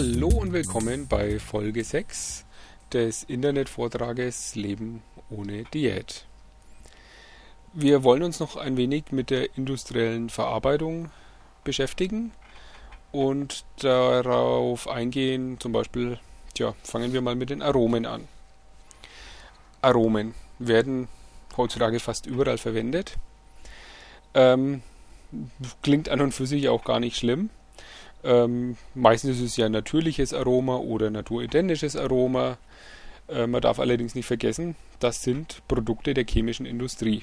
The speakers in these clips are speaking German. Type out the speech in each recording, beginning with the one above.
Hallo und willkommen bei Folge 6 des Internetvortrages Leben ohne Diät. Wir wollen uns noch ein wenig mit der industriellen Verarbeitung beschäftigen und darauf eingehen, zum Beispiel, tja, fangen wir mal mit den Aromen an. Aromen werden heutzutage fast überall verwendet. Ähm, klingt an und für sich auch gar nicht schlimm. Ähm, meistens ist es ja natürliches Aroma oder naturidentisches Aroma. Äh, man darf allerdings nicht vergessen, das sind Produkte der chemischen Industrie.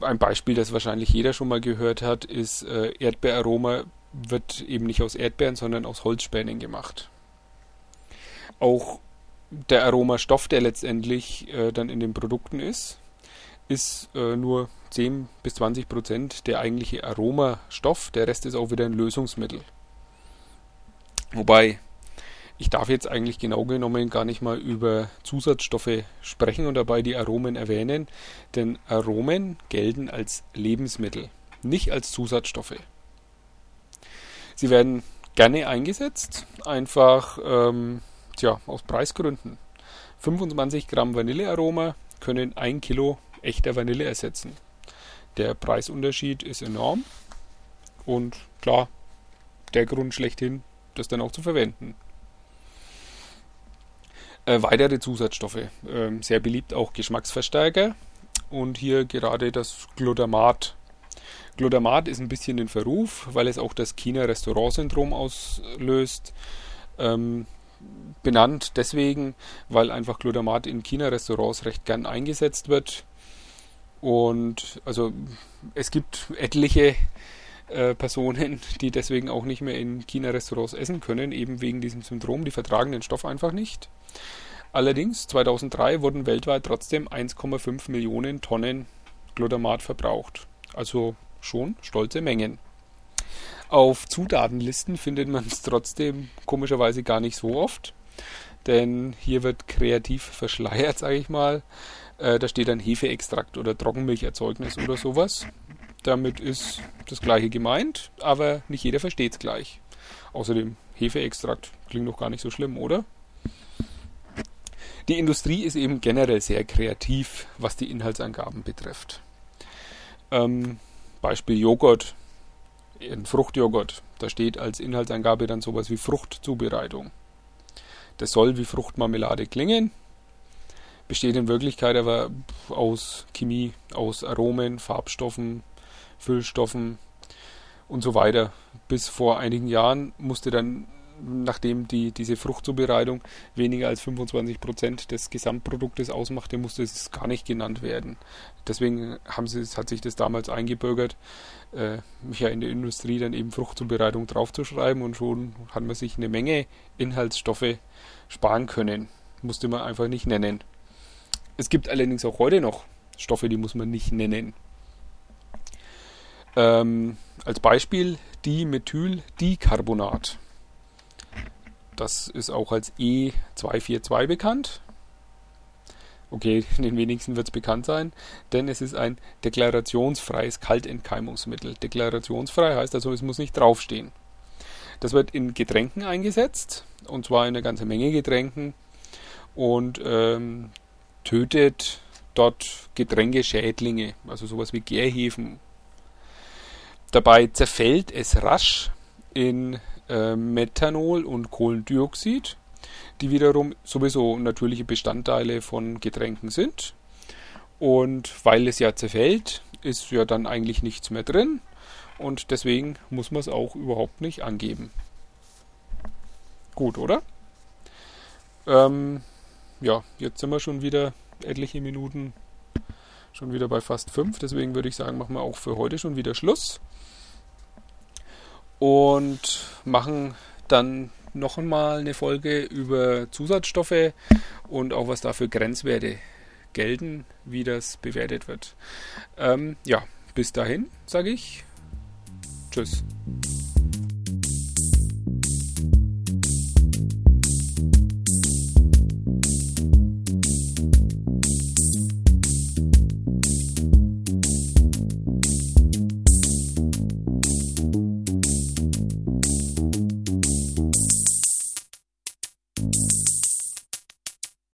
Ein Beispiel, das wahrscheinlich jeder schon mal gehört hat, ist äh, Erdbeeraroma wird eben nicht aus Erdbeeren, sondern aus Holzspänen gemacht. Auch der Aromastoff, der letztendlich äh, dann in den Produkten ist, ist äh, nur 10 bis 20 Prozent der eigentliche Aromastoff. Der Rest ist auch wieder ein Lösungsmittel. Wobei, ich darf jetzt eigentlich genau genommen gar nicht mal über Zusatzstoffe sprechen und dabei die Aromen erwähnen, denn Aromen gelten als Lebensmittel, nicht als Zusatzstoffe. Sie werden gerne eingesetzt, einfach ähm, tja, aus Preisgründen. 25 Gramm Vanillearoma können 1 Kilo echter Vanille ersetzen. Der Preisunterschied ist enorm und klar, der Grund schlechthin, das dann auch zu verwenden. Äh, weitere Zusatzstoffe, äh, sehr beliebt auch Geschmacksverstärker und hier gerade das Glutamat. Glutamat ist ein bisschen in Verruf, weil es auch das China-Restaurant-Syndrom auslöst. Ähm, benannt deswegen, weil einfach Glutamat in China-Restaurants recht gern eingesetzt wird. Und also es gibt etliche äh, Personen, die deswegen auch nicht mehr in China-Restaurants essen können, eben wegen diesem Syndrom. Die vertragen den Stoff einfach nicht. Allerdings, 2003 wurden weltweit trotzdem 1,5 Millionen Tonnen Glutamat verbraucht. Also schon stolze Mengen. Auf Zutatenlisten findet man es trotzdem komischerweise gar nicht so oft, denn hier wird kreativ verschleiert, sage ich mal. Äh, da steht dann Hefeextrakt oder Trockenmilcherzeugnis oder sowas. Damit ist das gleiche gemeint, aber nicht jeder versteht es gleich. Außerdem Hefeextrakt klingt doch gar nicht so schlimm, oder? Die Industrie ist eben generell sehr kreativ, was die Inhaltsangaben betrifft. Ähm, Beispiel Joghurt, ein Fruchtjoghurt. Da steht als Inhaltsangabe dann sowas wie Fruchtzubereitung. Das soll wie Fruchtmarmelade klingen, besteht in Wirklichkeit aber aus Chemie, aus Aromen, Farbstoffen, Füllstoffen und so weiter. Bis vor einigen Jahren musste dann, nachdem die, diese Fruchtzubereitung weniger als 25 Prozent des Gesamtproduktes ausmachte, musste es gar nicht genannt werden. Deswegen haben sie, hat sich das damals eingebürgert, äh, ja in der Industrie dann eben Fruchtzubereitung draufzuschreiben und schon hat man sich eine Menge Inhaltsstoffe sparen können. Musste man einfach nicht nennen. Es gibt allerdings auch heute noch Stoffe, die muss man nicht nennen. Ähm, als Beispiel Dimethyldicarbonat. Das ist auch als E242 bekannt. Okay, den wenigsten wird es bekannt sein, denn es ist ein deklarationsfreies Kaltentkeimungsmittel. Deklarationsfrei heißt also, es muss nicht draufstehen. Das wird in Getränken eingesetzt, und zwar in einer ganzen Menge Getränken. Und ähm, tötet dort Getränkeschädlinge, also sowas wie Gärhefen. Dabei zerfällt es rasch in äh, Methanol und Kohlendioxid, die wiederum sowieso natürliche Bestandteile von Getränken sind. Und weil es ja zerfällt, ist ja dann eigentlich nichts mehr drin und deswegen muss man es auch überhaupt nicht angeben. Gut, oder? Ähm, ja, jetzt sind wir schon wieder etliche Minuten, schon wieder bei fast fünf. Deswegen würde ich sagen, machen wir auch für heute schon wieder Schluss. Und machen dann noch einmal eine Folge über Zusatzstoffe und auch was da für Grenzwerte gelten, wie das bewertet wird. Ähm, ja, bis dahin sage ich Tschüss.